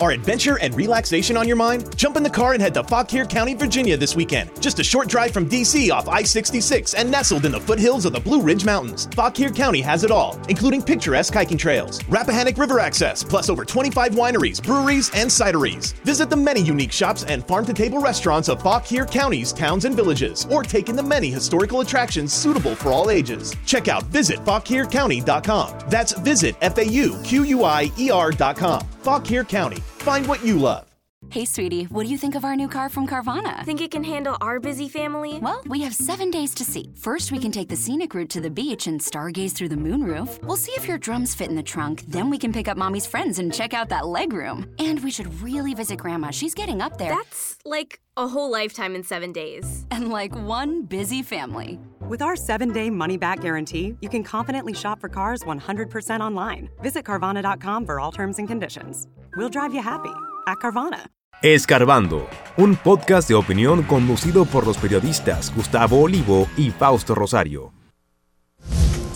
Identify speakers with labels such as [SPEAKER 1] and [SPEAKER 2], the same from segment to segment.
[SPEAKER 1] Are adventure and relaxation on your mind? Jump in the car and head to Fauquier County, Virginia this weekend. Just a short drive from DC off I 66 and nestled in the foothills of the Blue Ridge Mountains. Fauquier County has it all, including picturesque hiking trails, Rappahannock River access, plus over 25 wineries, breweries, and cideries. Visit the many unique shops and farm to table restaurants of Fauquier County's towns and villages, or take in the many historical attractions suitable for all ages. Check out visitfauquiercounty.com. That's visit F A U Q U I E R.com. Fauquier County. Find what you love.
[SPEAKER 2] Hey, sweetie, what do you think of our new car from Carvana?
[SPEAKER 3] Think it can handle our busy family?
[SPEAKER 2] Well, we have seven days to see. First, we can take the scenic route to the beach and stargaze through the moonroof. We'll see if your drums fit in the trunk. Then we can pick up mommy's friends and check out that legroom. And we should really visit grandma. She's getting up there.
[SPEAKER 3] That's like a whole lifetime in seven days.
[SPEAKER 2] And like one busy family.
[SPEAKER 4] With our seven day money back guarantee, you can confidently shop for cars 100% online. Visit Carvana.com for all terms and conditions. We'll drive you happy at Carvana.
[SPEAKER 5] Escarbando, un podcast de opinión conducido por los periodistas Gustavo Olivo y Fausto Rosario.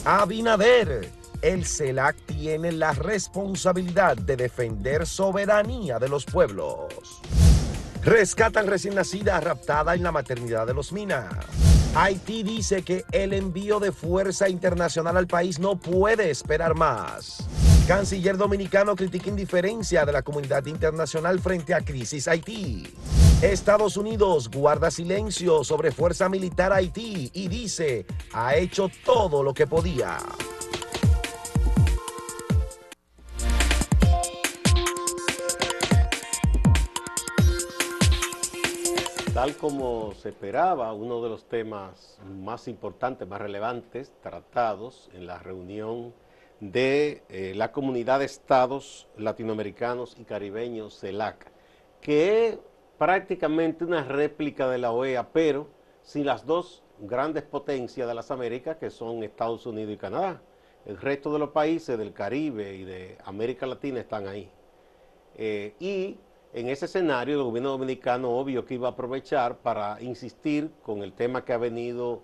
[SPEAKER 6] Abinader, el CELAC tiene la responsabilidad de defender soberanía de los pueblos. Rescatan recién nacida raptada en la maternidad de los Minas. Haití dice que el envío de fuerza internacional al país no puede esperar más. Canciller dominicano critica indiferencia de la comunidad internacional frente a crisis Haití. Estados Unidos guarda silencio sobre fuerza militar Haití y dice ha hecho todo lo que podía.
[SPEAKER 7] Tal como se esperaba, uno de los temas más importantes, más relevantes, tratados en la reunión de eh, la comunidad de estados latinoamericanos y caribeños, CELAC, que es prácticamente una réplica de la OEA, pero sin las dos grandes potencias de las Américas, que son Estados Unidos y Canadá. El resto de los países del Caribe y de América Latina están ahí. Eh, y en ese escenario, el gobierno dominicano, obvio que iba a aprovechar para insistir con el tema que ha venido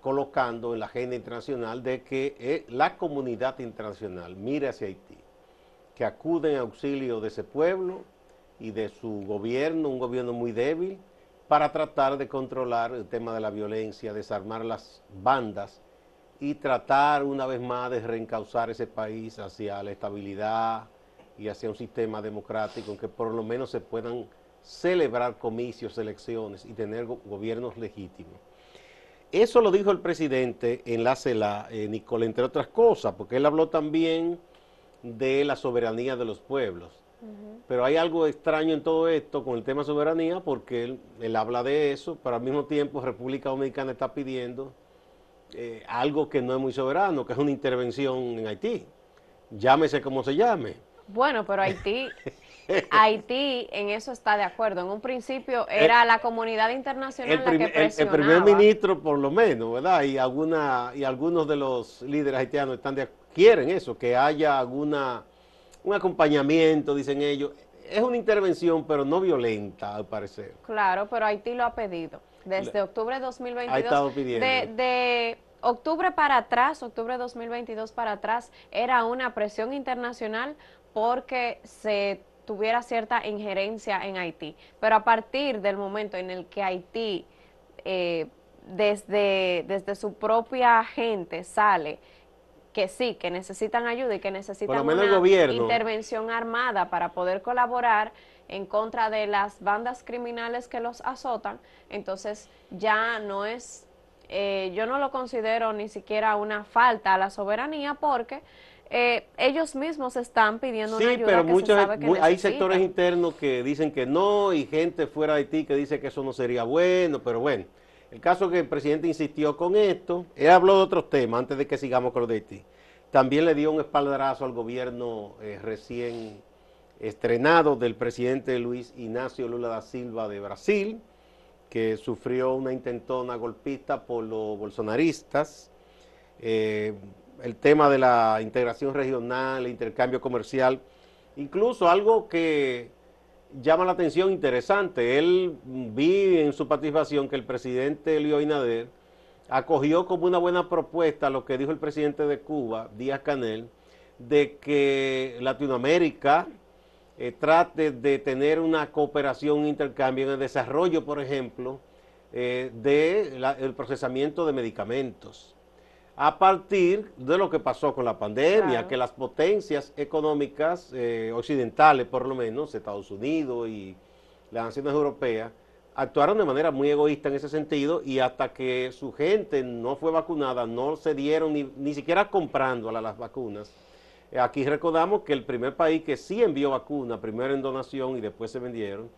[SPEAKER 7] colocando en la agenda internacional de que eh, la comunidad internacional mire hacia Haití, que acuden en auxilio de ese pueblo y de su gobierno, un gobierno muy débil, para tratar de controlar el tema de la violencia, desarmar las bandas y tratar una vez más de reencauzar ese país hacia la estabilidad, y hacia un sistema democrático en que por lo menos se puedan celebrar comicios, elecciones y tener gobiernos legítimos. Eso lo dijo el presidente en la CELA, eh, Nicole, entre otras cosas, porque él habló también de la soberanía de los pueblos. Pero hay algo extraño en todo esto con el tema soberanía, porque él, él habla de eso, pero al mismo tiempo República Dominicana está pidiendo eh, algo que no es muy soberano, que es una intervención en Haití. Llámese como se llame
[SPEAKER 8] bueno, pero Haití, Haití en eso está de acuerdo. En un principio era la comunidad internacional la que presionaba.
[SPEAKER 7] El, primer ministro, por lo menos, ¿verdad? Y alguna y algunos de los líderes haitianos están de, quieren eso, que haya alguna un acompañamiento, dicen ellos. Es una intervención, pero no violenta, al parecer.
[SPEAKER 8] Claro, pero Haití lo ha pedido. Desde octubre de 2022. Ha estado pidiendo. de octubre para atrás, octubre de 2022 para atrás, era una presión internacional porque se tuviera cierta injerencia en Haití. Pero a partir del momento en el que Haití, eh, desde, desde su propia gente, sale que sí, que necesitan ayuda y que necesitan una intervención armada para poder colaborar en contra de las bandas criminales que los azotan, entonces ya no es, eh, yo no lo considero ni siquiera una falta a la soberanía porque eh, ellos mismos están pidiendo una ayuda
[SPEAKER 7] pero muchos, hay sectores internos que dicen que no y gente fuera de Haití que dice que eso no sería bueno, pero bueno, el caso es que el presidente insistió con esto, él habló de otros temas antes de que sigamos con lo de Haití. También le dio un espaldarazo al gobierno eh, recién estrenado del presidente Luis Ignacio Lula da Silva de Brasil, que sufrió una intentona golpista por los bolsonaristas. Eh, el tema de la integración regional, el intercambio comercial, incluso algo que llama la atención interesante. Él vi en su participación que el presidente Leo Inader acogió como una buena propuesta lo que dijo el presidente de Cuba, Díaz Canel, de que Latinoamérica eh, trate de tener una cooperación, un intercambio en el desarrollo, por ejemplo, eh, del procesamiento de medicamentos. A partir de lo que pasó con la pandemia, que las potencias económicas eh, occidentales, por lo menos, Estados Unidos y las naciones europeas, actuaron de manera muy egoísta en ese sentido y hasta que su gente no fue vacunada, no se dieron ni, ni siquiera comprando a las vacunas, Aquí recordamos que el primer país que sí envió vacuna, primero en donación y después se vendieron,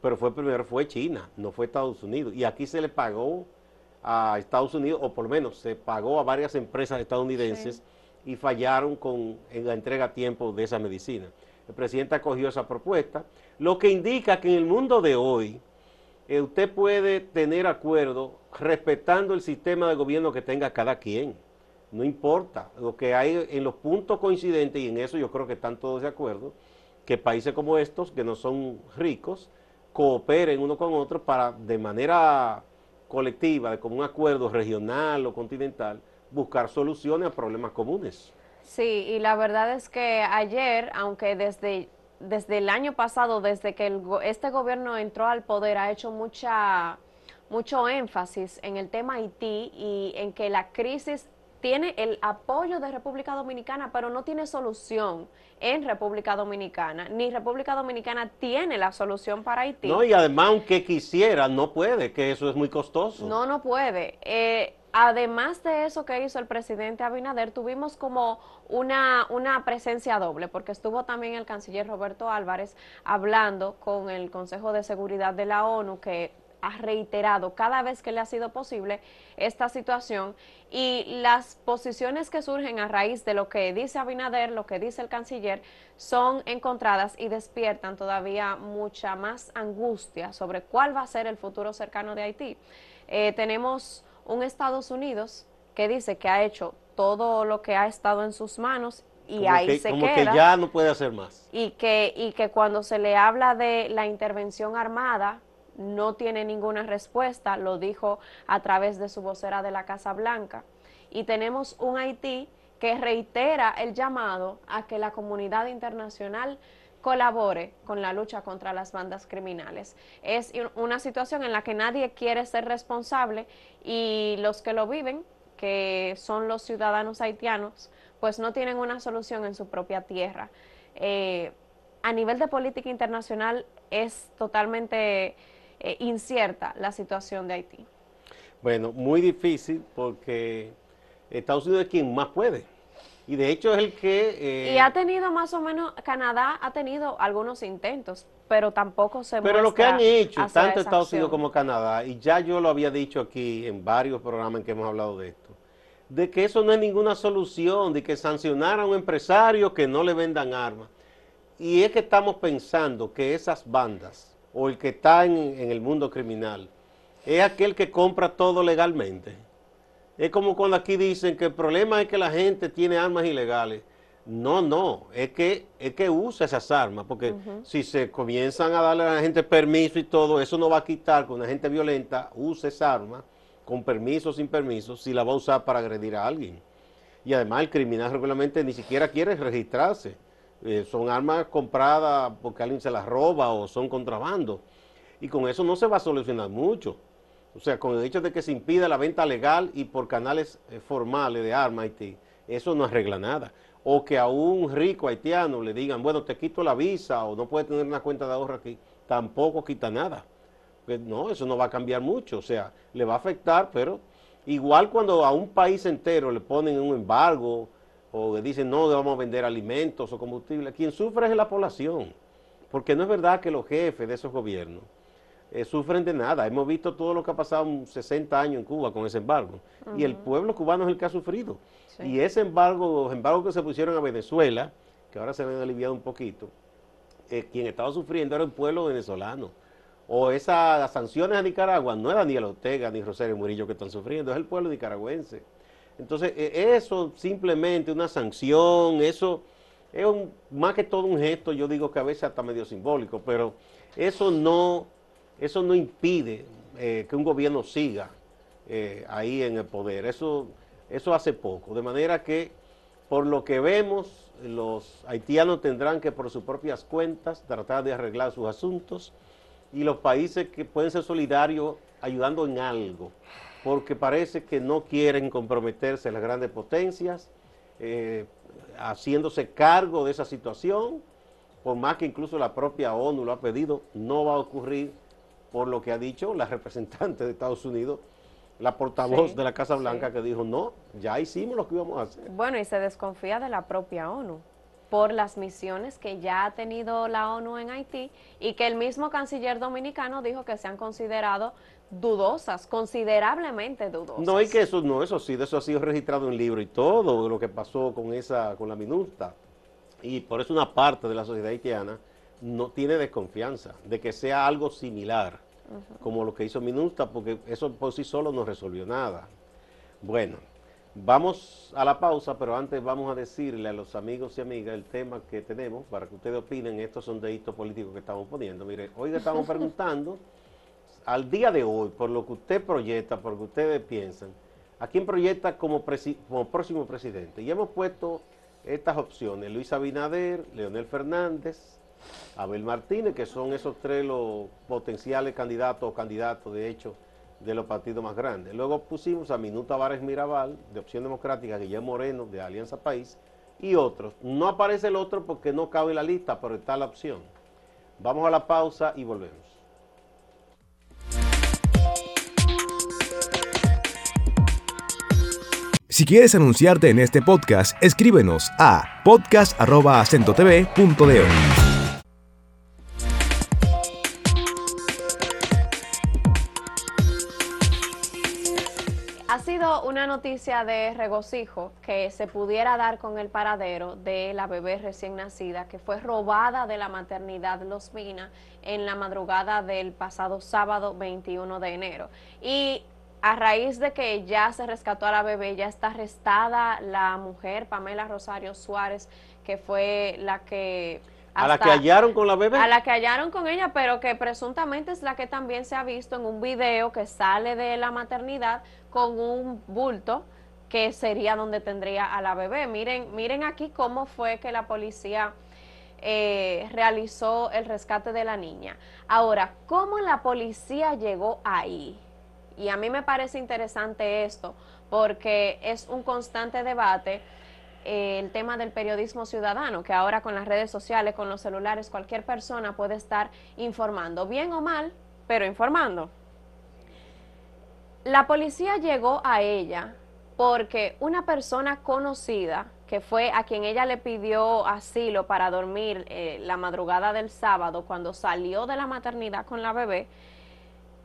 [SPEAKER 7] pero fue primero fue China, no fue Estados Unidos. Y aquí se le pagó a Estados Unidos, o por lo menos se pagó a varias empresas estadounidenses y fallaron con, en la entrega a tiempo de esa medicina. El presidente acogió esa propuesta, lo que indica que en el mundo de hoy eh, usted puede tener acuerdo respetando el sistema de gobierno que tenga cada quien no importa, lo que hay en los puntos coincidentes, y en eso yo creo que están todos de acuerdo, que países como estos, que no son ricos, cooperen uno con otro para de manera colectiva, como un acuerdo regional o continental, buscar soluciones a problemas comunes.
[SPEAKER 8] Sí, y la verdad es que ayer, aunque desde, desde el año pasado, desde que este gobierno entró al poder, ha hecho mucha mucho énfasis en el tema Haití y en que la crisis tiene el apoyo de República Dominicana, pero no tiene solución en República Dominicana, ni República Dominicana tiene la solución para Haití.
[SPEAKER 7] No, y además, aunque quisiera, no puede, que eso es muy costoso.
[SPEAKER 8] No, no puede. Eh, además de eso que hizo el presidente Abinader, tuvimos como una, una presencia doble, porque estuvo también el canciller Roberto Álvarez hablando con el Consejo de Seguridad de la ONU, que ha reiterado cada vez que le ha sido posible esta situación y las posiciones que surgen a raíz de lo que dice Abinader, lo que dice el canciller, son encontradas y despiertan todavía mucha más angustia sobre cuál va a ser el futuro cercano de Haití. Eh, tenemos un Estados Unidos que dice que ha hecho todo lo que ha estado en sus manos y ahí se
[SPEAKER 7] como
[SPEAKER 8] queda.
[SPEAKER 7] que ya no puede hacer más.
[SPEAKER 8] Y que, y que cuando se le habla de la intervención armada, no tiene ninguna respuesta, lo dijo a través de su vocera de la Casa Blanca. Y tenemos un Haití que reitera el llamado a que la comunidad internacional colabore con la lucha contra las bandas criminales. Es una situación en la que nadie quiere ser responsable y los que lo viven, que son los ciudadanos haitianos, pues no tienen una solución en su propia tierra. Eh, a nivel de política internacional es totalmente eh, incierta la situación de Haití?
[SPEAKER 7] Bueno, muy difícil porque Estados Unidos es quien más puede. Y de hecho es el que...
[SPEAKER 8] Eh, y ha tenido más o menos, Canadá ha tenido algunos intentos, pero tampoco se
[SPEAKER 7] Pero lo que han hecho, tanto Estados Unidos como Canadá, y ya yo lo había dicho aquí en varios programas en que hemos hablado de esto, de que eso no es ninguna solución, de que sancionar a un empresario que no le vendan armas. Y es que estamos pensando que esas bandas o el que está en, el mundo criminal es aquel que compra todo legalmente. Es como cuando aquí dicen que el problema es que la gente tiene armas ilegales. No, no, es que, es que usa esas armas, porque si se comienzan a darle a la gente permiso y todo, eso no va a quitar que una gente violenta use esa arma, con permiso o sin permiso, si la va a usar para agredir a alguien. Y además el criminal regularmente ni siquiera quiere registrarse. Eh, son armas compradas porque alguien se las roba o son contrabando. Y con eso no se va a solucionar mucho. O sea, con el hecho de que se impida la venta legal y por canales eh, formales de armas eso no arregla nada. O que a un rico haitiano le digan, bueno, te quito la visa o no puedes tener una cuenta de ahorro aquí, tampoco quita nada. Pues no, eso no va a cambiar mucho. O sea, le va a afectar, pero igual cuando a un país entero le ponen un embargo o dicen no vamos a vender alimentos o combustible, quien sufre es la población, porque no es verdad que los jefes de esos gobiernos eh, sufren de nada. Hemos visto todo lo que ha pasado 60 años en Cuba con ese embargo, y el pueblo cubano es el que ha sufrido. Y ese embargo, los embargos que se pusieron a Venezuela, que ahora se han aliviado un poquito, eh, quien estaba sufriendo era el pueblo venezolano. O esas sanciones a Nicaragua, no es Daniel Ortega ni Rosario Murillo que están sufriendo, es el pueblo nicaragüense. Entonces, e, eso simplemente una sanción, eso es más que todo un gesto, yo digo que a veces hasta medio simbólico, pero eso no, eso no impide eh, que un gobierno siga eh, ahí en el poder. Eso, eso hace poco. De manera que, por lo que vemos, los haitianos tendrán que por sus propias cuentas tratar de arreglar sus asuntos y los países que pueden ser solidarios ayudando en algo, porque parece que no quieren comprometerse las grandes potencias, eh, haciéndose cargo de esa situación, por más que incluso la propia ONU lo ha pedido, no va a ocurrir por lo que ha dicho la representante de Estados Unidos, la portavoz de la Casa Blanca que dijo, no, ya hicimos lo que íbamos a hacer.
[SPEAKER 8] Bueno, y se desconfía de la propia ONU por las misiones que ya ha tenido la ONU en Haití y que el mismo canciller dominicano dijo que se han considerado dudosas, considerablemente dudosas.
[SPEAKER 7] No, y que eso no, eso sí, de eso ha sido registrado en libro y todo, lo que pasó con esa, con la minuta. Y por eso una parte de la sociedad haitiana no tiene desconfianza de que sea algo similar como lo que hizo Minuta, porque eso por sí solo no resolvió nada. Bueno, vamos a la pausa, pero antes vamos a decirle a los amigos y amigas el tema que tenemos para que ustedes opinen estos sondeitos políticos que estamos poniendo. Mire, hoy le estamos preguntando, al día de hoy, por lo que usted proyecta, por lo que ustedes piensan, ¿a quién proyecta como, como próximo presidente? Y hemos puesto estas opciones, Luis Abinader, Leonel Fernández, Abel Martínez, que son esos tres los potenciales candidatos o candidatos, de hecho, de los partidos más grandes. Luego pusimos a Minuta Vares Mirabal, de Opción Democrática, Guillermo Moreno, de Alianza País, y otros. No aparece el otro porque no cabe en la lista, pero está la opción. Vamos a la pausa y volvemos.
[SPEAKER 5] Si quieres anunciarte en este podcast, escríbenos a podcast.acentotv.de.
[SPEAKER 8] una noticia de regocijo que se pudiera dar con el paradero de la bebé recién nacida que fue robada de la maternidad Los Minas en la madrugada del pasado sábado 21 de enero. Y a raíz de que ya se rescató a la bebé, ya está arrestada la mujer Pamela Rosario Suárez, que fue la que
[SPEAKER 7] ¿A la que hallaron con la bebé?
[SPEAKER 8] A la que hallaron con ella, pero que presuntamente es la que también se ha visto en un video que sale de la maternidad con un bulto que sería donde tendría a la bebé. Miren, miren aquí cómo fue que la policía eh, realizó el rescate de la niña. Ahora, ¿cómo la policía llegó ahí? Y a mí me parece interesante esto, porque es un constante debate el tema del periodismo ciudadano, que ahora con las redes sociales, con los celulares, cualquier persona puede estar informando, bien o mal, pero informando. La policía llegó a ella porque una persona conocida, que fue a quien ella le pidió asilo para dormir eh, la madrugada del sábado, cuando salió de la maternidad con la bebé,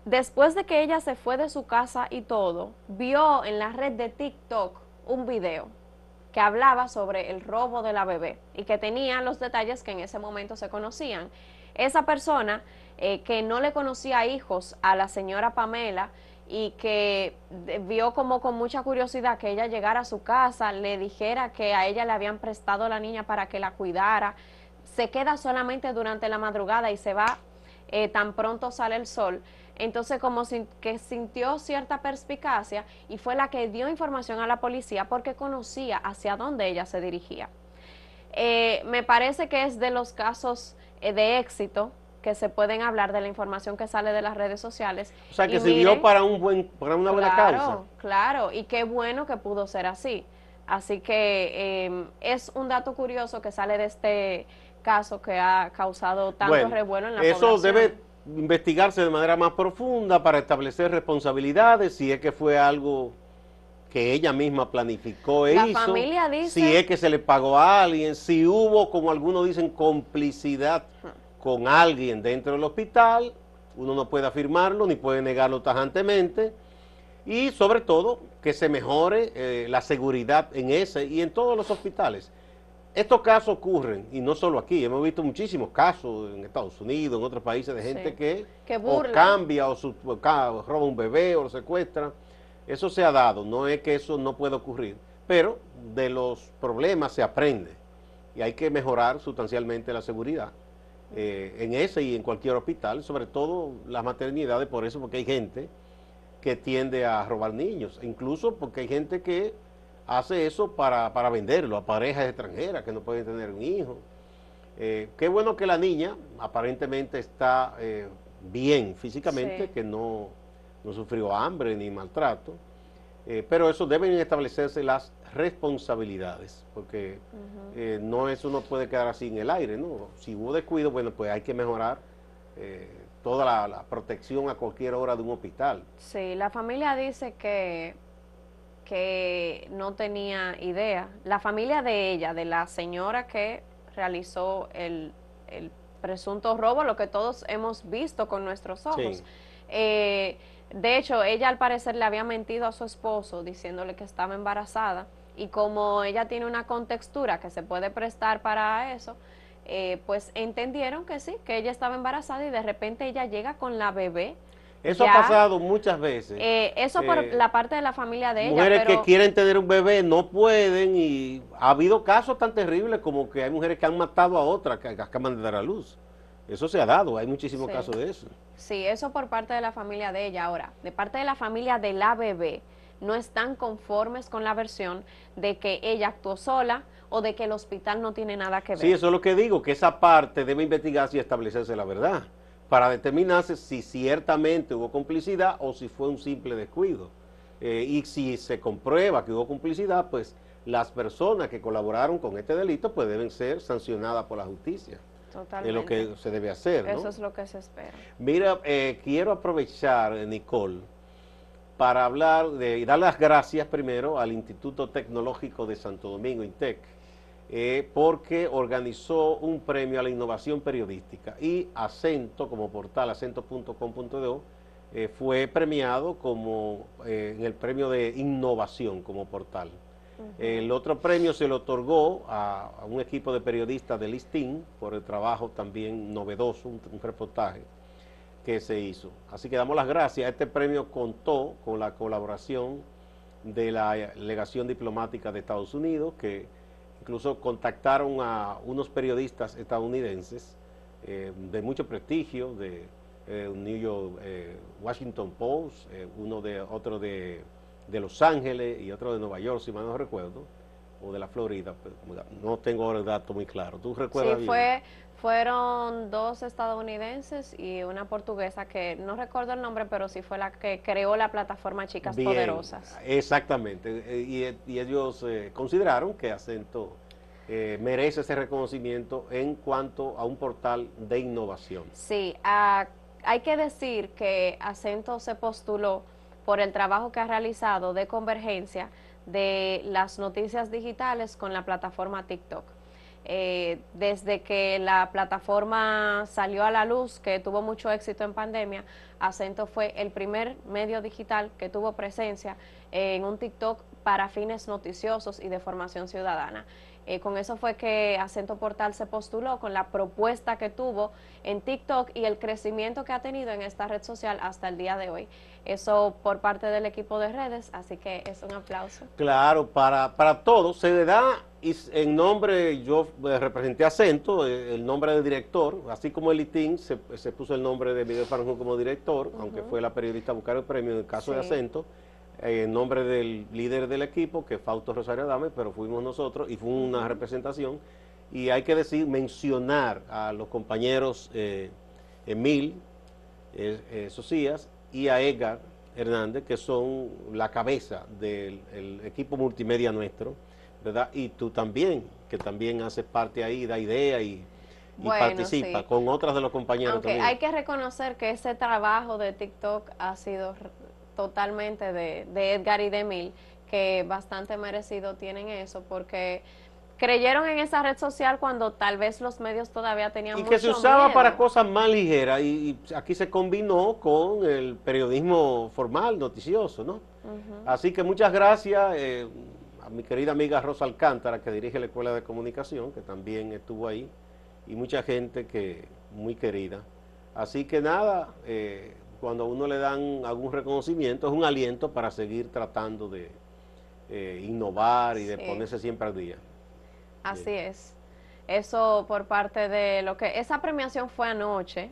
[SPEAKER 8] después de que ella se fue de su casa y todo, vio en la red de TikTok un video que hablaba sobre el robo de la bebé y que tenía los detalles que en ese momento se conocían. Esa persona eh, que no le conocía hijos a la señora Pamela y que vio como con mucha curiosidad que ella llegara a su casa, le dijera que a ella le habían prestado la niña para que la cuidara, se queda solamente durante la madrugada y se va eh, tan pronto sale el sol. Entonces como que sintió cierta perspicacia y fue la que dio información a la policía porque conocía hacia dónde ella se dirigía. Eh, me parece que es de los casos eh, de éxito que se pueden hablar de la información que sale de las redes sociales.
[SPEAKER 7] O sea, que sirvió para, un buen, para una buena causa.
[SPEAKER 8] Claro, y qué bueno que pudo ser así. Así que em, es un dato curioso que sale de este caso que ha causado tanto revuelo en la
[SPEAKER 7] eso debe investigarse de manera más profunda para establecer responsabilidades, si es que fue algo que ella misma planificó e
[SPEAKER 8] la Familia dice,
[SPEAKER 7] si es que se le pagó a alguien, si hubo, como algunos dicen, complicidad con alguien dentro del hospital, uno no puede afirmarlo ni puede negarlo tajantemente, y sobre todo que se mejore eh, la seguridad en ese y en todos los hospitales. Estos casos ocurren, y no solo aquí, hemos visto muchísimos casos en Estados Unidos, en otros países, de gente que, o cambia o, roba un bebé o lo secuestra. Eso se ha dado, no es que eso no pueda ocurrir, pero de los problemas se aprende y hay que mejorar sustancialmente la seguridad eh, en ese y en cualquier hospital, sobre todo las maternidades, por eso, porque hay gente que tiende a robar niños, incluso porque hay gente que hace eso para, para venderlo a parejas extranjeras que no pueden tener un hijo. Eh, qué bueno que la niña aparentemente está eh, bien físicamente, que no, no, sufrió hambre ni maltrato, eh, pero eso deben establecerse las responsabilidades, porque no eso no puede quedar así en el aire, ¿no? Si hubo descuido, bueno, pues hay que mejorar toda la, la, protección a cualquier hora de un hospital.
[SPEAKER 8] Sí, la familia dice que que no tenía idea. La familia de ella, de la señora que realizó el, presunto robo, lo que todos hemos visto con nuestros ojos. Eh, de hecho, ella al parecer le había mentido a su esposo diciéndole que estaba embarazada y como ella tiene una contextura que se puede prestar para eso, eh, pues entendieron que sí, que ella estaba embarazada y de repente ella llega con la bebé
[SPEAKER 7] eso ha pasado muchas veces.
[SPEAKER 8] Eh, eso por eh, la parte de la familia de ella.
[SPEAKER 7] Mujeres que quieren tener un bebé no pueden y ha habido casos tan terribles como que hay mujeres que han matado a otras que acaban de dar a luz. Eso se ha dado, hay muchísimos casos de eso.
[SPEAKER 8] Sí, eso por parte de la familia de ella. Ahora, de parte de la familia de la bebé, no están conformes con la versión de que ella actuó sola o de que el hospital no tiene nada que ver.
[SPEAKER 7] Sí, eso es lo que digo, que esa parte debe investigarse y establecerse la verdad para determinarse si ciertamente hubo complicidad o si fue un simple descuido. Eh, y si se comprueba que hubo complicidad, pues las personas que colaboraron con este delito pues deben ser sancionadas por la justicia. Totalmente. Es lo que se debe hacer.
[SPEAKER 8] Eso es lo que se espera.
[SPEAKER 7] Mira, eh, quiero aprovechar, Nicole, para hablar de, y dar las gracias primero al Instituto Tecnológico de Santo Domingo, INTEC, eh, porque organizó un premio a la innovación periodística y Acento, como portal, acento.com.do, eh, fue premiado como eh, en el premio de innovación como portal. El otro premio se le otorgó a, un equipo de periodistas de Listín por el trabajo también novedoso, un, un, reportaje que se hizo. Así que damos las gracias. Este premio contó con la colaboración de la legación diplomática de Estados Unidos, que incluso contactaron a unos periodistas estadounidenses eh, de mucho prestigio, de eh, New York, eh, Washington Post, uno de otro de, Los Ángeles y otro de Nueva York, si mal no recuerdo, o de la Florida, no tengo ahora el dato muy claro. ¿Tú recuerdas
[SPEAKER 8] sí, Fue, fueron dos estadounidenses y una portuguesa que no recuerdo el nombre, pero sí fue la que creó la plataforma Chicas Poderosas.
[SPEAKER 7] Exactamente, y, ellos eh, consideraron que Acento eh, merece ese reconocimiento en cuanto a un portal de innovación.
[SPEAKER 8] Sí, hay que decir que Acento se postuló por el trabajo que ha realizado de convergencia de las noticias digitales con la plataforma TikTok. Eh, desde que la plataforma salió a la luz, que tuvo mucho éxito en pandemia, Acento fue el primer medio digital que tuvo presencia en un TikTok para fines noticiosos y de formación ciudadana. Eh, con eso fue que Acento Portal se postuló con la propuesta que tuvo en TikTok y el crecimiento que ha tenido en esta red social hasta el día de hoy. Eso por parte del equipo de redes, así que es un aplauso.
[SPEAKER 7] Claro, para, para todos se le da en nombre, yo eh, representé acento, eh, el nombre del director, así como el ITIN se, puso el nombre de Miguel Faranjo como director, aunque fue la periodista a buscar el premio en el caso de acento, en nombre del líder del equipo, que Fausto Rosario Adame, pero fuimos nosotros y fue una representación. Y hay que decir, mencionar a los compañeros Emil Socias y a Edgar Hernández, que son la cabeza del equipo multimedia nuestro ¿verdad? Y tú también, que también haces parte ahí, da idea y, participa con otras de los compañeros
[SPEAKER 8] Aunque hay que reconocer que ese trabajo de TikTok ha sido totalmente de, Edgar y de Emil, que bastante merecido tienen eso, porque creyeron en esa red social cuando tal vez los medios todavía tenían
[SPEAKER 7] y que se usaba para cosas más ligeras y, aquí se combinó con el periodismo formal noticioso no así que muchas gracias eh, mi querida amiga Rosa Alcántara, que dirige la Escuela de Comunicación, que también estuvo ahí, y mucha gente que muy querida. Así que nada, eh, cuando a uno le dan algún reconocimiento, es un aliento para seguir tratando de eh, innovar y de ponerse siempre al día.
[SPEAKER 8] Así es. Eso por parte de lo que... Esa premiación fue anoche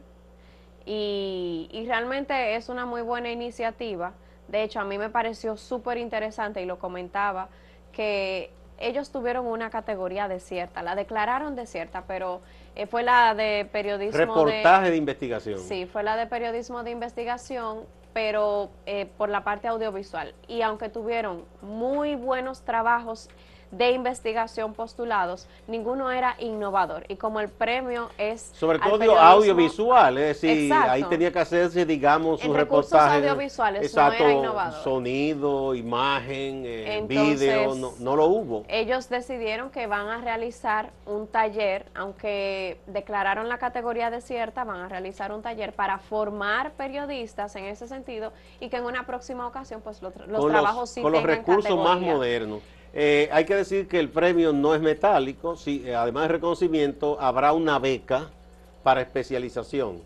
[SPEAKER 8] y, y realmente es una muy buena iniciativa. De hecho, a mí me pareció súper interesante y lo comentaba que ellos tuvieron una categoría desierta, la declararon desierta, pero eh, fue la de periodismo.
[SPEAKER 7] Reportaje de, investigación.
[SPEAKER 8] Sí, fue la de periodismo de investigación, pero eh, por la parte audiovisual. Y aunque tuvieron muy buenos trabajos de investigación postulados, ninguno era innovador. Y como el premio es...
[SPEAKER 7] Sobre todo audiovisual, es decir, ahí tenía que hacerse, digamos, un reportaje.
[SPEAKER 8] audiovisuales exacto, no era innovador.
[SPEAKER 7] Sonido, imagen, eh, vídeo, no, no lo hubo.
[SPEAKER 8] Ellos decidieron que van a realizar un taller, aunque declararon la categoría desierta, van a realizar un taller para formar periodistas en ese sentido y que en una próxima ocasión pues los, trabajos sí
[SPEAKER 7] Con los recursos más modernos. Eh, hay que decir que el premio no es metálico, sí, eh, además de reconocimiento, habrá una beca para especialización,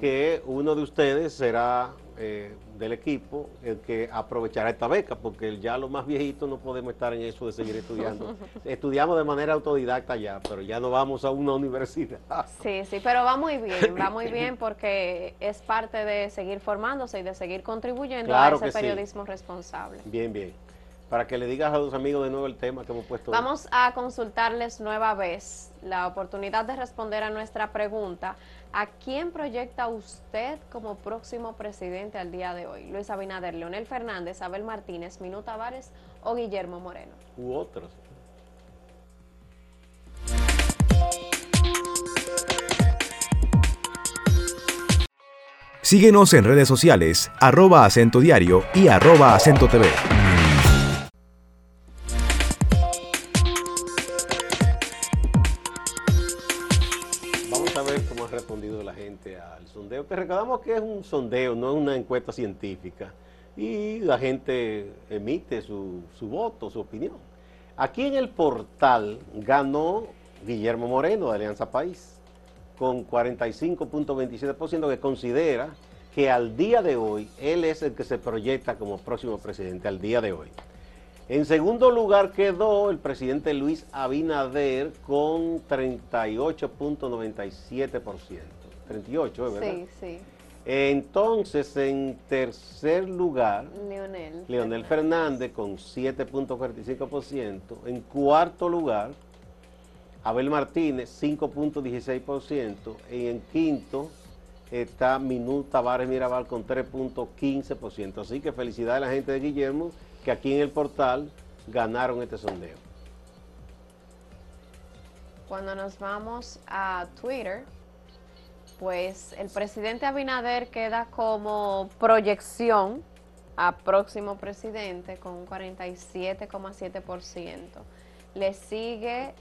[SPEAKER 7] que uno de ustedes será eh, del equipo el que aprovechará esta beca, porque ya los más viejitos no podemos estar en eso de seguir estudiando. Estudiamos de manera autodidacta ya, pero ya no vamos a una universidad.
[SPEAKER 8] Sí, sí, pero va muy bien, va muy bien porque es parte de seguir formándose y de seguir contribuyendo a ese periodismo responsable.
[SPEAKER 7] Bien, bien para que le digas a los amigos de nuevo el tema que hemos puesto.
[SPEAKER 8] Vamos a consultarles nueva vez la oportunidad de responder a nuestra pregunta. ¿A quién proyecta usted como próximo presidente al día de hoy? Luis Abinader, Leonel Fernández, Abel Martínez, Minuta Tavares o Guillermo Moreno.
[SPEAKER 7] U otros.
[SPEAKER 5] Síguenos en redes sociales, arroba acento diario y arroba acento TV.
[SPEAKER 7] Que recordamos que es un sondeo, no es una encuesta científica. Y la gente emite su, su voto, su opinión. Aquí en el portal ganó Guillermo Moreno de Alianza País con 45.27% que considera que al día de hoy él es el que se proyecta como próximo presidente, al día de hoy. En segundo lugar quedó el presidente Luis Abinader con 38.97%. 38, ¿verdad?
[SPEAKER 8] Sí, sí.
[SPEAKER 7] Entonces, en tercer lugar,
[SPEAKER 8] Leonel,
[SPEAKER 7] Leonel Fernández con 7.45%. En cuarto lugar, Abel Martínez, 5.16%. Y en quinto está Minú Tavares Mirabal con 3.15%. Así que felicidades a la gente de Guillermo, que aquí en el portal ganaron este sondeo.
[SPEAKER 8] Cuando nos vamos a Twitter, pues el presidente Abinader queda como proyección a próximo presidente con un 47,7%. Le sigue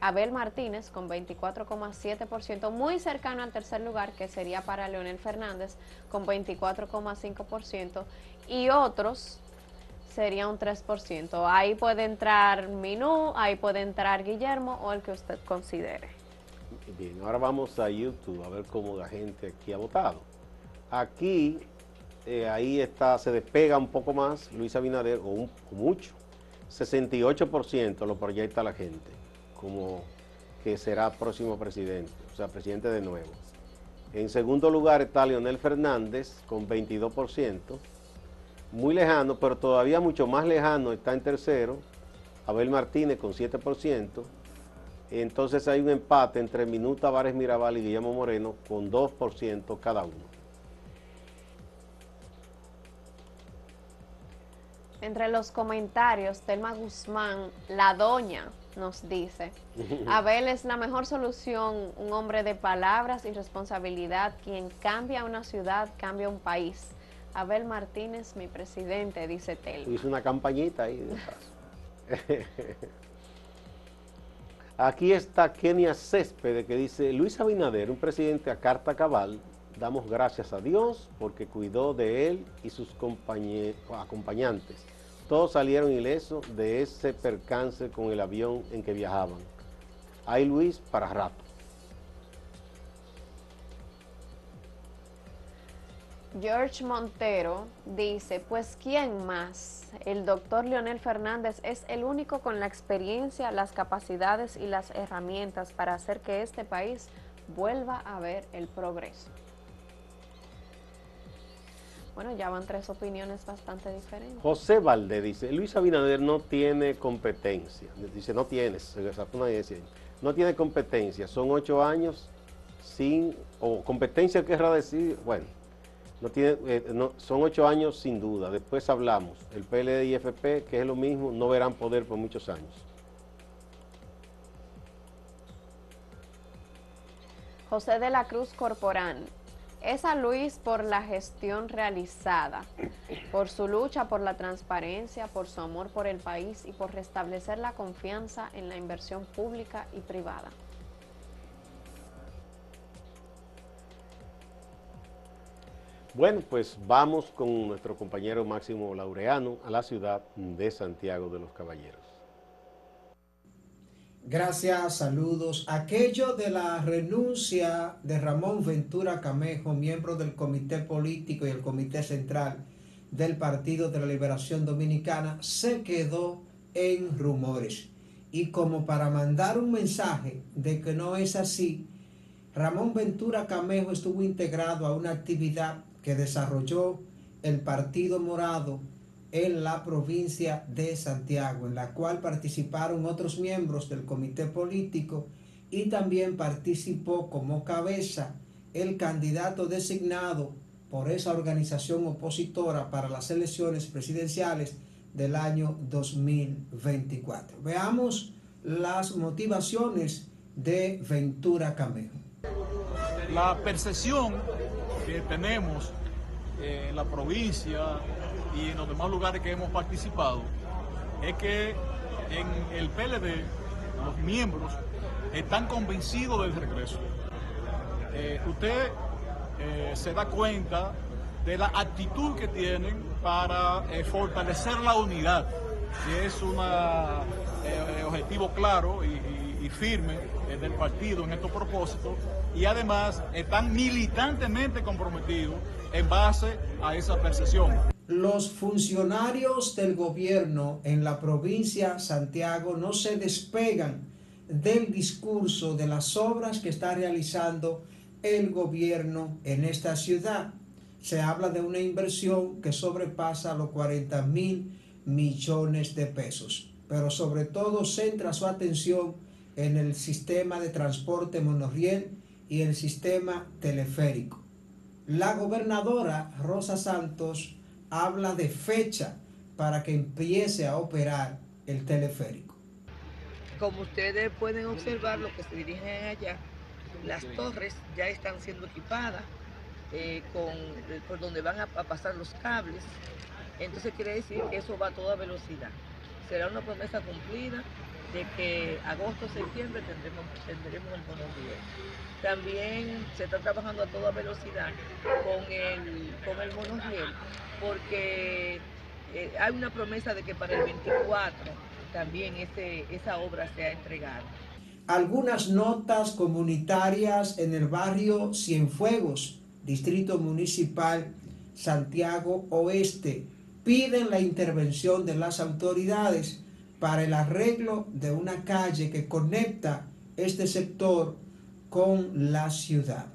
[SPEAKER 8] Abel Martínez con 24,7%, muy cercano al tercer lugar, que sería para Leonel Fernández con 24,5%, y otros sería un 3%. Ahí puede entrar Minú, ahí puede entrar Guillermo o el que usted considere.
[SPEAKER 7] Bien, ahora vamos a YouTube a ver cómo la gente aquí ha votado. Aquí, eh, ahí está, se despega un poco más Luis Abinader, o, un, mucho. 68% lo proyecta la gente como que será próximo presidente, o sea, presidente de nuevo. En segundo lugar está Leonel Fernández con 22%, muy lejano, pero todavía mucho más lejano está en tercero, Abel Martínez con 7%, entonces hay un empate entre Minuta Tavares Mirabal y Guillermo Moreno con 2% cada uno.
[SPEAKER 8] Entre los comentarios, Telma Guzmán, la doña, nos dice, Abel es la mejor solución, un hombre de palabras y responsabilidad, quien cambia una ciudad, cambia un país. Abel Martínez, mi presidente, dice Telma.
[SPEAKER 7] Hizo una campañita ahí de paso. Aquí está Kenia Céspede que dice, Luis Abinader, un presidente a carta cabal, damos gracias a Dios porque cuidó de él y sus acompañantes. Todos salieron ilesos de ese percance con el avión en que viajaban. Hay Luis para rato.
[SPEAKER 8] George Montero dice, pues ¿quién más? El doctor Leonel Fernández es el único con la experiencia, las capacidades y las herramientas para hacer que este país vuelva a ver el progreso. Bueno, ya van tres opiniones bastante diferentes.
[SPEAKER 7] José Valde dice, Luis Abinader no tiene competencia. Dice, no tienes, no tiene competencia. Son ocho años sin, o competencia querrá decir, bueno, no tiene, eh, son ocho años sin duda. Después hablamos. El PLD y FP, que es lo mismo, no verán poder por muchos años.
[SPEAKER 8] José de la Cruz Corporán. Es a Luis por la gestión realizada, por su lucha por la transparencia, por su amor por el país y por restablecer la confianza en la inversión pública y privada.
[SPEAKER 7] Bueno, pues vamos con nuestro compañero Máximo Laureano a la ciudad de Santiago de los Caballeros.
[SPEAKER 9] Gracias, saludos. Aquello de la renuncia de Ramón Ventura Camejo, miembro del Comité Político y el Comité Central del Partido de la Liberación Dominicana, se quedó en rumores. Y como para mandar un mensaje de que no es así, Ramón Ventura Camejo estuvo integrado a una actividad que desarrolló el Partido Morado en la provincia de Santiago, en la cual participaron otros miembros del comité político y también participó como cabeza el candidato designado por esa organización opositora para las elecciones presidenciales del año 2024. Veamos las motivaciones de Ventura Camejo.
[SPEAKER 10] La percepción que tenemos en la provincia y en los demás lugares que hemos participado es que en el PLD los miembros están convencidos del regreso. Eh, usted eh, se da cuenta de la actitud que tienen para eh, fortalecer la unidad, que es un objetivo claro y firme del partido en estos propósitos y además están militantemente comprometidos en base a esa percepción.
[SPEAKER 9] Los funcionarios del gobierno en la provincia de Santiago no se despegan del discurso de las obras que está realizando el gobierno en esta ciudad. Se habla de una inversión que sobrepasa los 40 mil millones de pesos, pero sobre todo centra su atención en el sistema de transporte monorriel y el sistema teleférico. La gobernadora Rosa Santos habla de fecha para que empiece a operar el teleférico.
[SPEAKER 11] Como ustedes pueden observar, lo que se dirigen allá, las torres ya están siendo equipadas eh, con, por donde van a, a pasar los cables. Entonces quiere decir que eso va a toda velocidad. Será una promesa cumplida de que agosto, septiembre tendremos, tendremos el monorriel. También se está trabajando a toda velocidad con el, con el monorriel, porque eh, hay una promesa de que para el 24 también ese, esa obra sea entregada.
[SPEAKER 9] Algunas notas comunitarias en el barrio Cienfuegos, Distrito Municipal Santiago Oeste, piden la intervención de las autoridades para el arreglo de una calle que conecta este sector con la ciudad.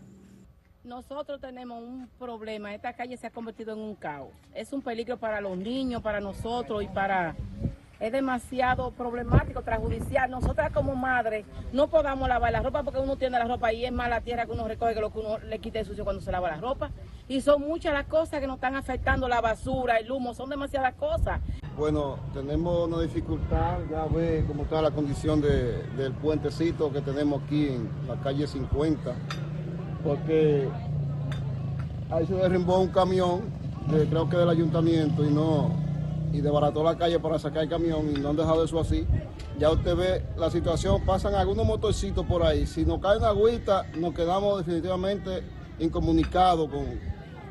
[SPEAKER 12] Nosotros tenemos un problema, esta calle se ha convertido en un caos. Es un peligro para los niños, para nosotros y para... Es demasiado problemático, transjudicial. Nosotras como madres no podamos lavar la ropa porque uno tiene la ropa y es más la tierra que uno recoge que lo que uno le quite sucio cuando se lava la ropa. Y son muchas las cosas que nos están afectando, la basura, el humo, son demasiadas cosas.
[SPEAKER 13] Bueno, tenemos una dificultad, ya ve cómo está la condición del puentecito que tenemos aquí en la calle 50, porque ahí se derrimbó un camión, creo que del ayuntamiento, y no y desbarató la calle para sacar el camión y no han dejado eso así. Ya usted ve la situación, pasan algunos motorcitos por ahí. Si nos cae una agüita, nos quedamos definitivamente incomunicados con,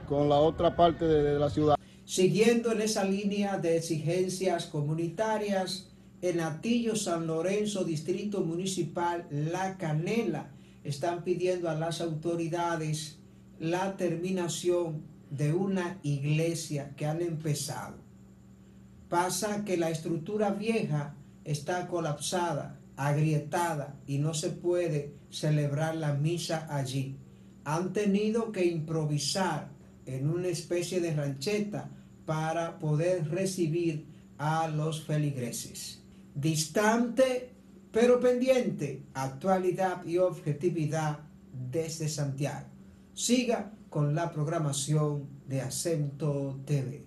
[SPEAKER 13] con la otra parte de la ciudad.
[SPEAKER 9] Siguiendo en esa línea de exigencias comunitarias, en Atillo, San Lorenzo, Distrito Municipal La Canela, están pidiendo a las autoridades la terminación de una iglesia que han empezado. Pasa que la estructura vieja está colapsada, agrietada y no se puede celebrar la misa allí. Han tenido que improvisar en una especie de rancheta para poder recibir a los feligreses. Distante pero pendiente, actualidad y objetividad desde Santiago. Siga con la programación de Acento TV.